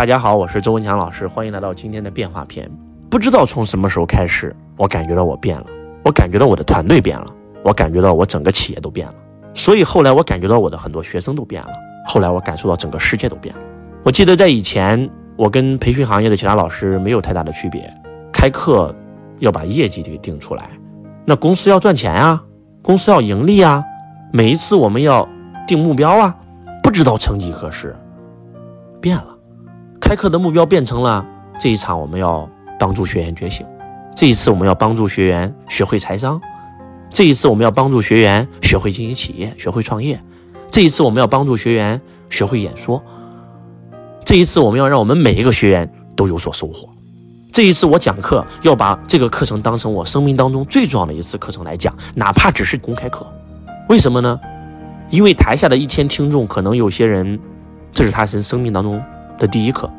大家好，我是周文强老师，欢迎来到今天的变化篇。不知道从什么时候开始，我感觉到我变了，我感觉到我的团队变了，我感觉到我整个企业都变了。所以后来我感觉到我的很多学生都变了，后来我感受到整个世界都变了。我记得在以前，我跟培训行业的其他老师没有太大的区别，开课要把业绩给定出来，那公司要赚钱啊，公司要盈利啊，每一次我们要定目标啊，不知道曾几何时变了。开课的目标变成了这一场我们要帮助学员觉醒，这一次我们要帮助学员学会财商，这一次我们要帮助学员学会经营企业、学会创业，这一次我们要帮助学员学会演说，这一次我们要让我们每一个学员都有所收获。这一次我讲课要把这个课程当成我生命当中最重要的一次课程来讲，哪怕只是公开课。为什么呢？因为台下的一千听众，可能有些人这是他生生命当中。的第一课，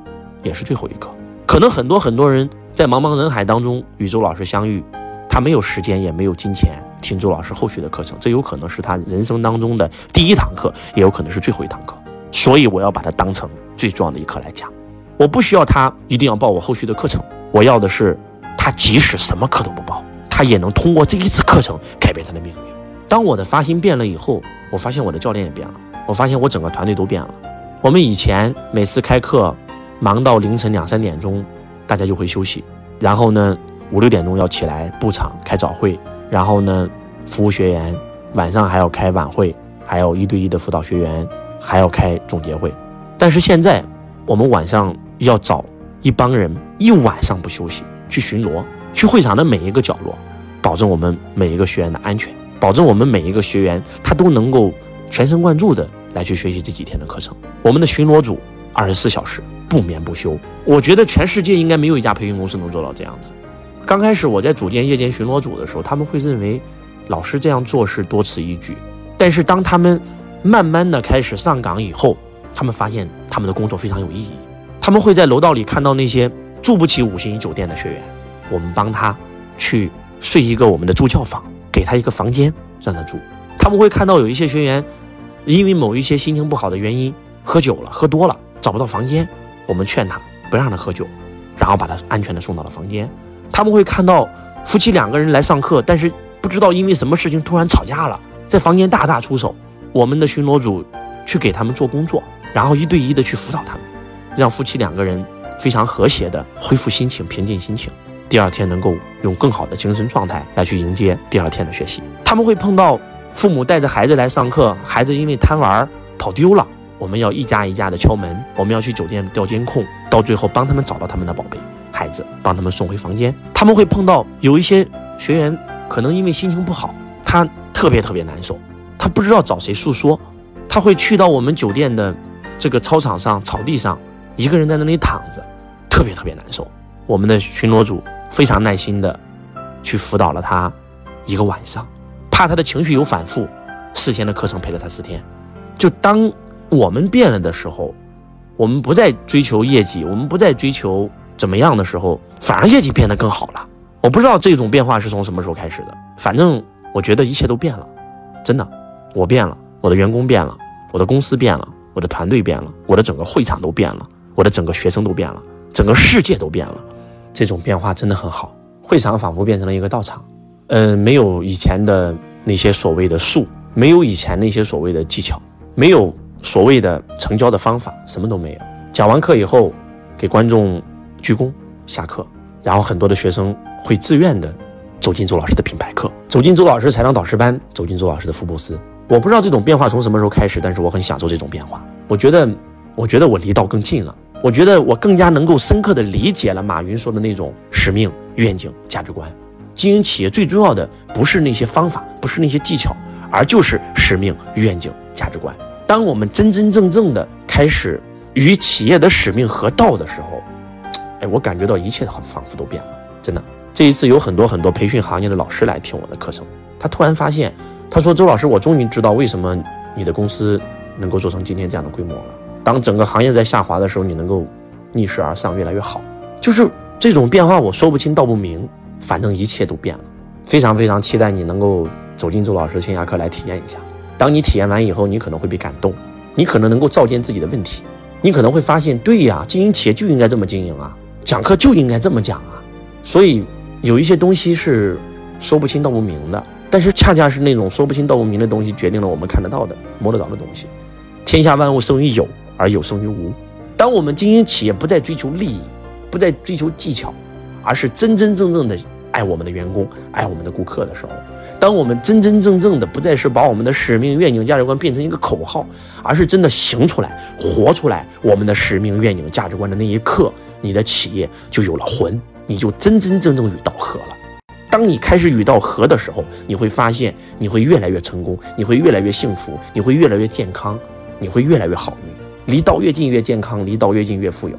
也是最后一课。可能很多很多人在茫茫人海当中与周老师相遇，他没有时间，也没有金钱听周老师后续的课程。这有可能是他人生当中的第一堂课，也有可能是最后一堂课。所以我要把它当成最重要的一课来讲。我不需要他一定要报我后续的课程，我要的是他即使什么课都不报，他也能通过这一次课程改变他的命运。当我的发心变了以后，我发现我的教练也变了，我发现我整个团队都变了。我们以前每次开课，忙到凌晨两三点钟，大家就会休息。然后呢，五六点钟要起来布场开早会，然后呢，服务学员。晚上还要开晚会，还有一对一的辅导学员，还要开总结会。但是现在，我们晚上要找一帮人一晚上不休息去巡逻，去会场的每一个角落，保证我们每一个学员的安全，保证我们每一个学员他都能够全神贯注的。来去学习这几天的课程，我们的巡逻组二十四小时不眠不休。我觉得全世界应该没有一家培训公司能做到这样子。刚开始我在组建夜间巡逻组的时候，他们会认为老师这样做是多此一举。但是当他们慢慢的开始上岗以后，他们发现他们的工作非常有意义。他们会在楼道里看到那些住不起五星级酒店的学员，我们帮他去睡一个我们的助教房，给他一个房间让他住。他们会看到有一些学员。因为某一些心情不好的原因，喝酒了，喝多了，找不到房间，我们劝他不让他喝酒，然后把他安全的送到了房间。他们会看到夫妻两个人来上课，但是不知道因为什么事情突然吵架了，在房间大打出手。我们的巡逻组去给他们做工作，然后一对一的去辅导他们，让夫妻两个人非常和谐的恢复心情，平静心情，第二天能够用更好的精神状态来去迎接第二天的学习。他们会碰到。父母带着孩子来上课，孩子因为贪玩跑丢了，我们要一家一家的敲门，我们要去酒店调监控，到最后帮他们找到他们的宝贝孩子，帮他们送回房间。他们会碰到有一些学员，可能因为心情不好，他特别特别难受，他不知道找谁诉说，他会去到我们酒店的这个操场上草地上，一个人在那里躺着，特别特别难受。我们的巡逻组非常耐心的去辅导了他一个晚上。怕他的情绪有反复，四天的课程陪了他四天。就当我们变了的时候，我们不再追求业绩，我们不再追求怎么样的时候，反而业绩变得更好了。我不知道这种变化是从什么时候开始的，反正我觉得一切都变了，真的，我变了，我的员工变了，我的公司变了，我的团队变了，我的整个会场都变了，我的整个学生都变了，整个世界都变了。这种变化真的很好，会场仿佛变成了一个道场，嗯，没有以前的。那些所谓的术，没有以前那些所谓的技巧，没有所谓的成交的方法，什么都没有。讲完课以后，给观众鞠躬下课，然后很多的学生会自愿的走进周老师的品牌课，走进周老师财商导师班，走进周老师的福布斯。我不知道这种变化从什么时候开始，但是我很享受这种变化。我觉得，我觉得我离道更近了。我觉得我更加能够深刻的理解了马云说的那种使命、愿景、价值观。经营企业最重要的不是那些方法，不是那些技巧，而就是使命、愿景、价值观。当我们真真正正的开始与企业的使命合道的时候，哎，我感觉到一切仿仿佛都变了。真的，这一次有很多很多培训行业的老师来听我的课程，他突然发现，他说：“周老师，我终于知道为什么你的公司能够做成今天这样的规模了。当整个行业在下滑的时候，你能够逆势而上，越来越好。就是这种变化，我说不清道不明。”反正一切都变了，非常非常期待你能够走进周老师线下课来体验一下。当你体验完以后，你可能会被感动，你可能能够照见自己的问题，你可能会发现，对呀，经营企业就应该这么经营啊，讲课就应该这么讲啊。所以有一些东西是说不清道不明的，但是恰恰是那种说不清道不明的东西，决定了我们看得到的、摸得着的东西。天下万物生于有，而有生于无。当我们经营企业不再追求利益，不再追求技巧，而是真真正正的爱我们的员工、爱我们的顾客的时候。当我们真真正正的不再是把我们的使命、愿景、价值观变成一个口号，而是真的行出来、活出来我们的使命、愿景、价值观的那一刻，你的企业就有了魂，你就真真正正与道合了。当你开始与道合的时候，你会发现你会越来越成功，你会越来越幸福，你会越来越健康，你会越来越好运。离道越近越健康，离道越近越富有，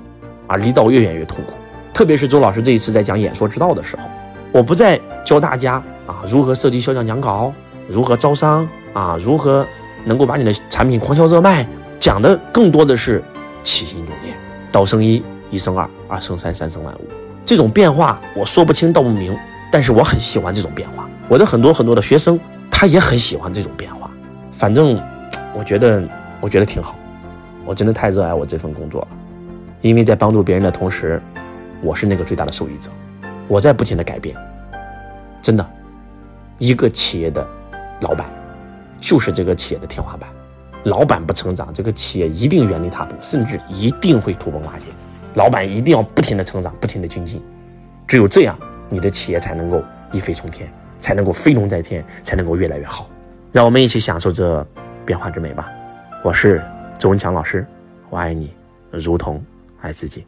而离道越远越痛苦。特别是周老师这一次在讲演说之道的时候，我不再教大家。啊，如何设计销量讲稿？如何招商？啊，如何能够把你的产品狂销热卖？讲的更多的是起心动念，道生一，一生二，二生三，三生万物。这种变化我说不清道不明，但是我很喜欢这种变化。我的很多很多的学生，他也很喜欢这种变化。反正我觉得，我觉得挺好。我真的太热爱我这份工作了，因为在帮助别人的同时，我是那个最大的受益者。我在不停的改变，真的。一个企业的老板，就是这个企业的天花板。老板不成长，这个企业一定原地踏步，甚至一定会土崩瓦解。老板一定要不停的成长，不停的精进，只有这样，你的企业才能够一飞冲天，才能够飞龙在天，才能够越来越好。让我们一起享受这变化之美吧。我是周文强老师，我爱你，如同爱自己。